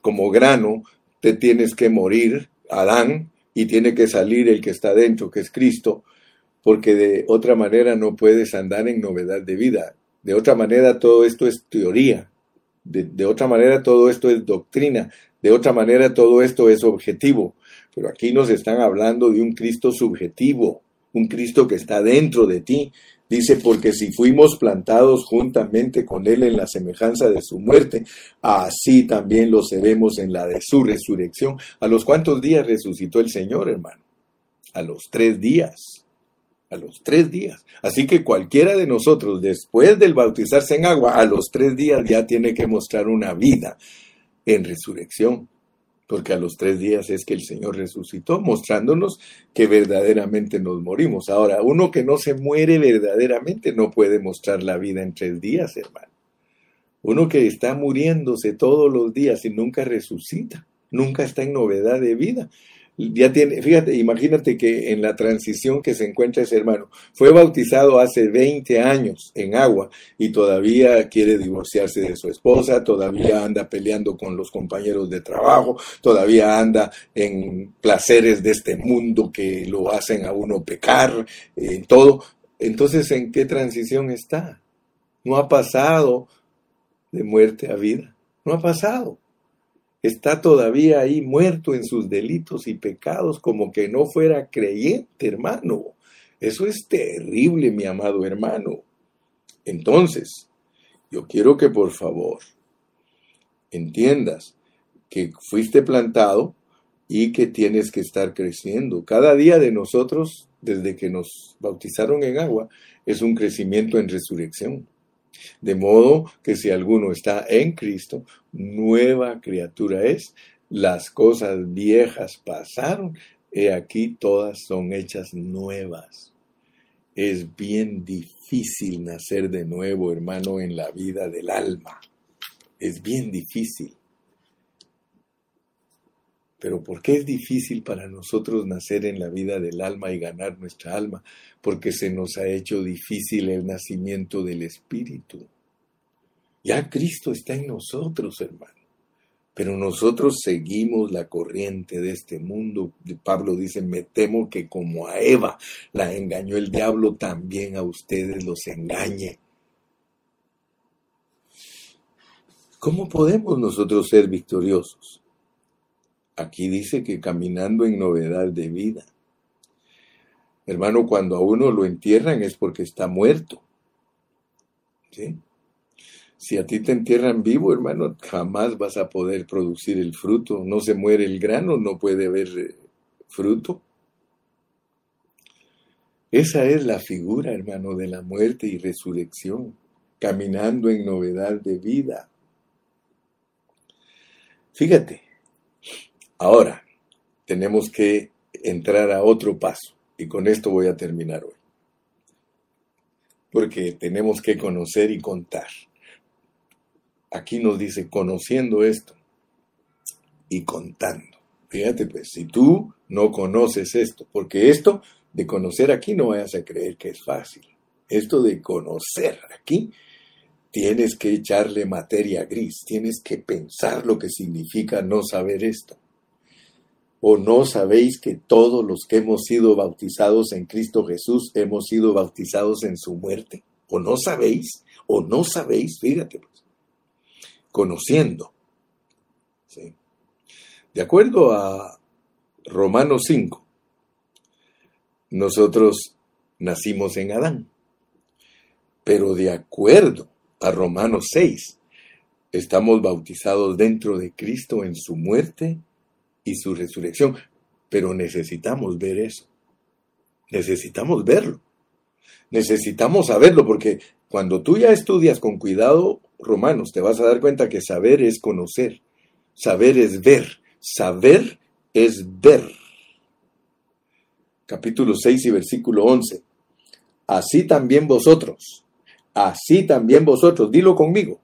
como grano, te tienes que morir, Adán, y tiene que salir el que está dentro, que es Cristo, porque de otra manera no puedes andar en novedad de vida. De otra manera todo esto es teoría. De, de, otra manera todo esto es doctrina. De otra manera todo esto es objetivo. Pero aquí nos están hablando de un Cristo subjetivo un Cristo que está dentro de ti. Dice, porque si fuimos plantados juntamente con Él en la semejanza de su muerte, así también lo seremos en la de su resurrección. ¿A los cuántos días resucitó el Señor, hermano? A los tres días. A los tres días. Así que cualquiera de nosotros, después del bautizarse en agua, a los tres días ya tiene que mostrar una vida en resurrección porque a los tres días es que el Señor resucitó, mostrándonos que verdaderamente nos morimos. Ahora, uno que no se muere verdaderamente no puede mostrar la vida en tres días, hermano. Uno que está muriéndose todos los días y nunca resucita, nunca está en novedad de vida ya tiene, fíjate, imagínate que en la transición que se encuentra ese hermano, fue bautizado hace 20 años en agua y todavía quiere divorciarse de su esposa, todavía anda peleando con los compañeros de trabajo, todavía anda en placeres de este mundo que lo hacen a uno pecar, en todo. Entonces, ¿en qué transición está? No ha pasado de muerte a vida, no ha pasado está todavía ahí muerto en sus delitos y pecados como que no fuera creyente, hermano. Eso es terrible, mi amado hermano. Entonces, yo quiero que por favor entiendas que fuiste plantado y que tienes que estar creciendo. Cada día de nosotros, desde que nos bautizaron en agua, es un crecimiento en resurrección. De modo que si alguno está en Cristo, nueva criatura es. Las cosas viejas pasaron, he aquí todas son hechas nuevas. Es bien difícil nacer de nuevo, hermano, en la vida del alma. Es bien difícil. Pero ¿por qué es difícil para nosotros nacer en la vida del alma y ganar nuestra alma? Porque se nos ha hecho difícil el nacimiento del Espíritu. Ya Cristo está en nosotros, hermano. Pero nosotros seguimos la corriente de este mundo. Pablo dice, me temo que como a Eva la engañó el diablo, también a ustedes los engañe. ¿Cómo podemos nosotros ser victoriosos? Aquí dice que caminando en novedad de vida. Hermano, cuando a uno lo entierran es porque está muerto. Si a ti te entierran vivo, hermano, jamás vas a poder producir el fruto. No se muere el grano, no puede haber eh, fruto. Esa es la figura, hermano, de la muerte y resurrección, caminando en novedad de vida. Fíjate, Ahora, tenemos que entrar a otro paso y con esto voy a terminar hoy. Porque tenemos que conocer y contar. Aquí nos dice conociendo esto y contando. Fíjate, pues, si tú no conoces esto, porque esto de conocer aquí no vayas a creer que es fácil. Esto de conocer aquí, tienes que echarle materia gris, tienes que pensar lo que significa no saber esto. ¿O no sabéis que todos los que hemos sido bautizados en Cristo Jesús hemos sido bautizados en su muerte? ¿O no sabéis? ¿O no sabéis? Fíjate, pues. Conociendo. De acuerdo a Romanos 5, nosotros nacimos en Adán. Pero de acuerdo a Romanos 6, estamos bautizados dentro de Cristo en su muerte y su resurrección. Pero necesitamos ver eso. Necesitamos verlo. Necesitamos saberlo porque cuando tú ya estudias con cuidado Romanos, te vas a dar cuenta que saber es conocer, saber es ver, saber es ver. Capítulo 6 y versículo 11. Así también vosotros, así también vosotros, dilo conmigo,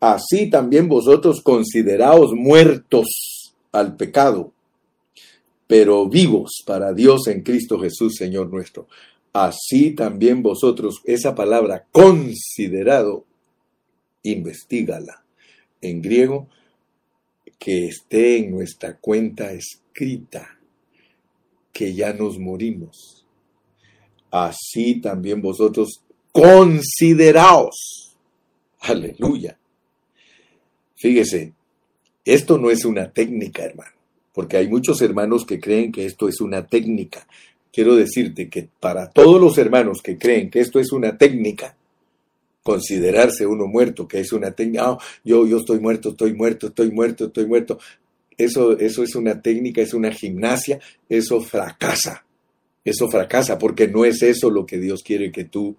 así también vosotros consideraos muertos al pecado, pero vivos para Dios en Cristo Jesús, Señor nuestro. así también vosotros, esa palabra considerado, investigala. En griego, que esté en nuestra cuenta escrita, que ya nos morimos. Así también vosotros consideraos. Aleluya. Fíjese, esto no es una técnica, hermano, porque hay muchos hermanos que creen que esto es una técnica. Quiero decirte que para todos los hermanos que creen que esto es una técnica, considerarse uno muerto, que es una técnica, ah, yo, yo estoy muerto, estoy muerto, estoy muerto, estoy muerto. Eso, eso es una técnica, es una gimnasia, eso fracasa. Eso fracasa porque no es eso lo que Dios quiere que tú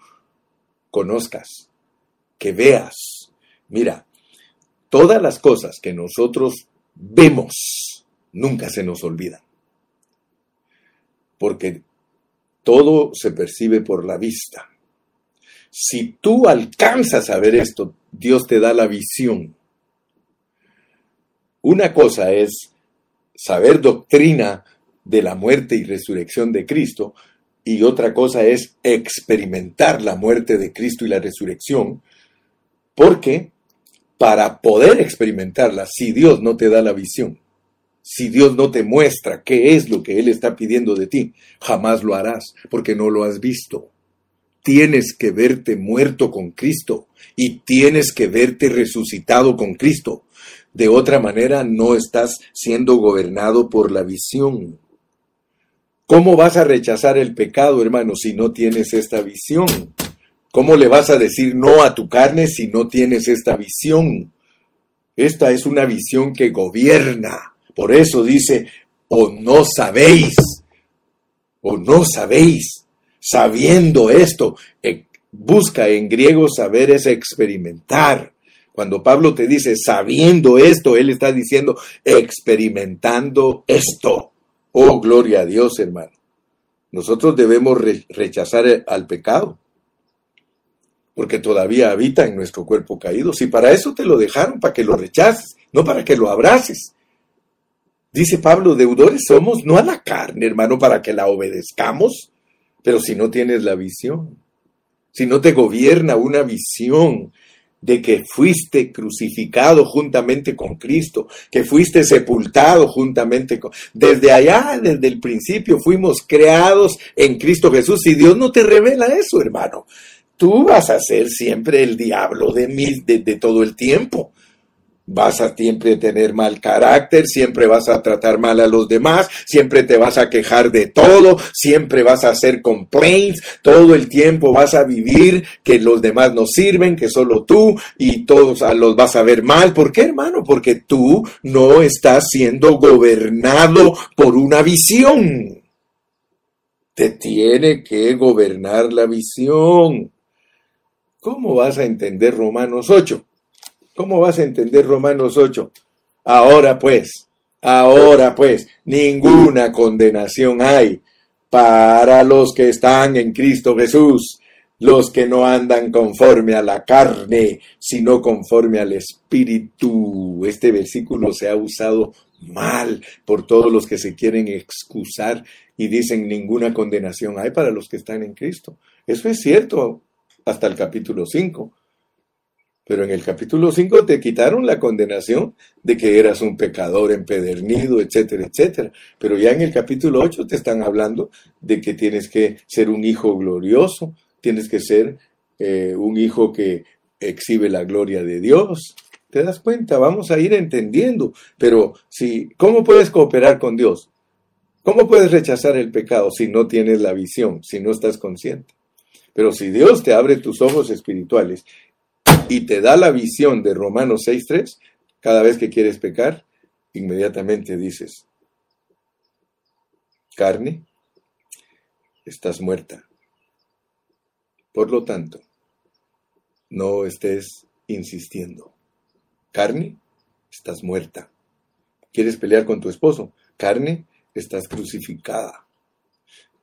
conozcas, que veas. Mira, todas las cosas que nosotros vemos nunca se nos olvidan. Porque todo se percibe por la vista. Si tú alcanzas a ver esto, Dios te da la visión. Una cosa es saber doctrina de la muerte y resurrección de Cristo, y otra cosa es experimentar la muerte de Cristo y la resurrección, porque para poder experimentarla, si Dios no te da la visión, si Dios no te muestra qué es lo que Él está pidiendo de ti, jamás lo harás, porque no lo has visto. Tienes que verte muerto con Cristo y tienes que verte resucitado con Cristo. De otra manera, no estás siendo gobernado por la visión. ¿Cómo vas a rechazar el pecado, hermano, si no tienes esta visión? ¿Cómo le vas a decir no a tu carne si no tienes esta visión? Esta es una visión que gobierna. Por eso dice, o no sabéis, o no sabéis, sabiendo esto. Eh, busca en griego saber es experimentar. Cuando Pablo te dice sabiendo esto, él está diciendo experimentando esto. Oh, gloria a Dios, hermano. Nosotros debemos rechazar al pecado porque todavía habita en nuestro cuerpo caído. Si para eso te lo dejaron, para que lo rechaces, no para que lo abraces. Dice Pablo, deudores somos no a la carne, hermano, para que la obedezcamos, pero si no tienes la visión, si no te gobierna una visión de que fuiste crucificado juntamente con Cristo, que fuiste sepultado juntamente con... Desde allá, desde el principio, fuimos creados en Cristo Jesús y Dios no te revela eso, hermano tú vas a ser siempre el diablo de, mil, de, todo el tiempo. Vas a siempre tener mal carácter, siempre vas a tratar mal a los demás, siempre te vas a quejar de todo, siempre vas a hacer complaints, todo el tiempo vas a vivir que los demás no sirven, que solo tú y todos los vas a ver mal. ¿Por qué, hermano? Porque tú no estás siendo gobernado por una visión. Te tiene que gobernar la visión. ¿Cómo vas a entender Romanos 8? ¿Cómo vas a entender Romanos 8? Ahora pues, ahora pues, ninguna condenación hay para los que están en Cristo Jesús, los que no andan conforme a la carne, sino conforme al Espíritu. Este versículo se ha usado mal por todos los que se quieren excusar y dicen ninguna condenación hay para los que están en Cristo. Eso es cierto, hasta el capítulo 5. Pero en el capítulo 5 te quitaron la condenación de que eras un pecador empedernido, etcétera, etcétera. Pero ya en el capítulo 8 te están hablando de que tienes que ser un hijo glorioso, tienes que ser eh, un hijo que exhibe la gloria de Dios. ¿Te das cuenta? Vamos a ir entendiendo. Pero si, ¿cómo puedes cooperar con Dios? ¿Cómo puedes rechazar el pecado si no tienes la visión, si no estás consciente? Pero si Dios te abre tus ojos espirituales y te da la visión de Romanos 6.3, cada vez que quieres pecar, inmediatamente dices, carne, estás muerta. Por lo tanto, no estés insistiendo. Carne, estás muerta. ¿Quieres pelear con tu esposo? Carne, estás crucificada.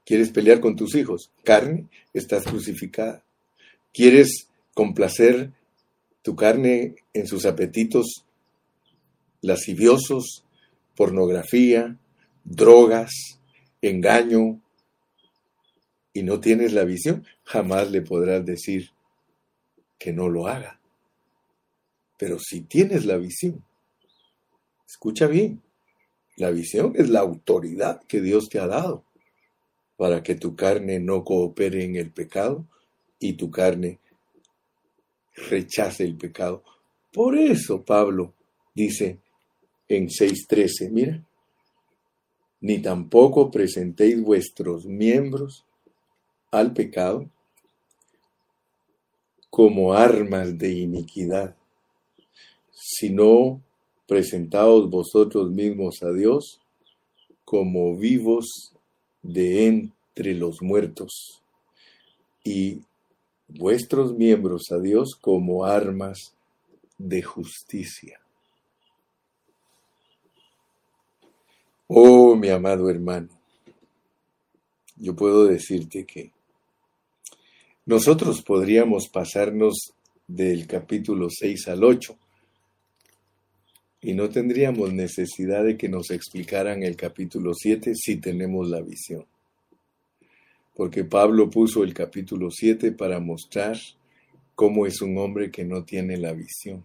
¿Quieres pelear con tus hijos? Carne, estás crucificada. ¿Quieres complacer tu carne en sus apetitos lasciviosos, pornografía, drogas, engaño, y no tienes la visión, jamás le podrás decir que no lo haga. Pero si tienes la visión, escucha bien, la visión es la autoridad que Dios te ha dado para que tu carne no coopere en el pecado y tu carne rechace el pecado. Por eso Pablo dice en 6.13, mira, ni tampoco presentéis vuestros miembros al pecado como armas de iniquidad, sino presentaos vosotros mismos a Dios como vivos de entre los muertos y vuestros miembros a Dios como armas de justicia. Oh, mi amado hermano, yo puedo decirte que nosotros podríamos pasarnos del capítulo 6 al 8 y no tendríamos necesidad de que nos explicaran el capítulo 7 si tenemos la visión. Porque Pablo puso el capítulo 7 para mostrar cómo es un hombre que no tiene la visión.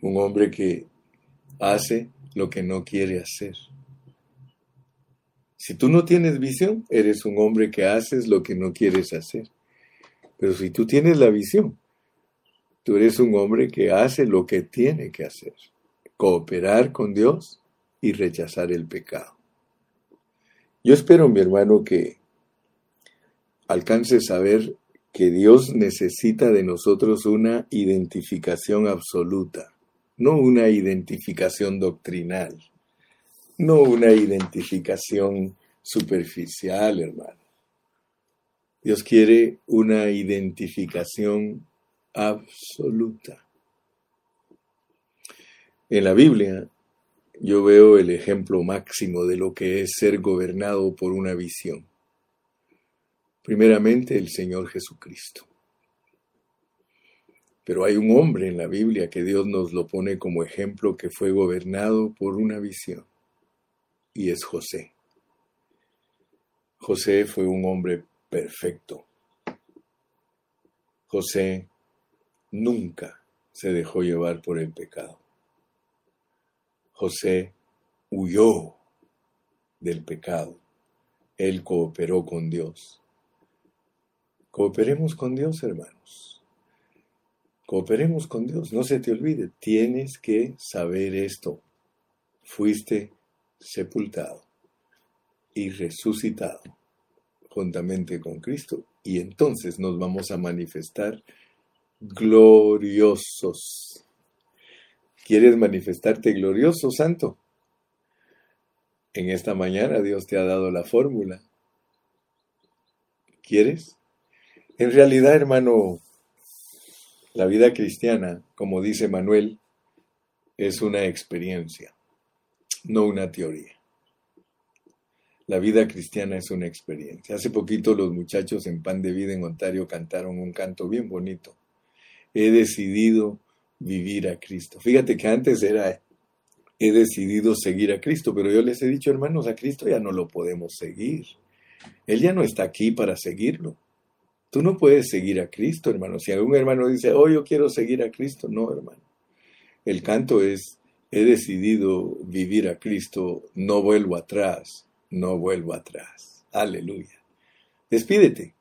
Un hombre que hace lo que no quiere hacer. Si tú no tienes visión, eres un hombre que haces lo que no quieres hacer. Pero si tú tienes la visión, tú eres un hombre que hace lo que tiene que hacer, cooperar con Dios y rechazar el pecado. Yo espero, mi hermano, que alcances a ver que Dios necesita de nosotros una identificación absoluta, no una identificación doctrinal, no una identificación superficial, hermano. Dios quiere una identificación absoluta. En la Biblia yo veo el ejemplo máximo de lo que es ser gobernado por una visión. Primeramente el Señor Jesucristo. Pero hay un hombre en la Biblia que Dios nos lo pone como ejemplo que fue gobernado por una visión, y es José. José fue un hombre perfecto. José nunca se dejó llevar por el pecado. José huyó del pecado. Él cooperó con Dios. Cooperemos con Dios, hermanos. Cooperemos con Dios. No se te olvide, tienes que saber esto. Fuiste sepultado y resucitado juntamente con Cristo. Y entonces nos vamos a manifestar gloriosos. ¿Quieres manifestarte glorioso, santo? En esta mañana Dios te ha dado la fórmula. ¿Quieres? En realidad, hermano, la vida cristiana, como dice Manuel, es una experiencia, no una teoría. La vida cristiana es una experiencia. Hace poquito los muchachos en Pan de Vida en Ontario cantaron un canto bien bonito. He decidido vivir a Cristo. Fíjate que antes era he decidido seguir a Cristo, pero yo les he dicho, hermanos, a Cristo ya no lo podemos seguir. Él ya no está aquí para seguirlo. Tú no puedes seguir a Cristo, hermano. Si algún hermano dice, oh, yo quiero seguir a Cristo, no, hermano. El canto es, he decidido vivir a Cristo, no vuelvo atrás no vuelvo atrás. Aleluya. Despídete.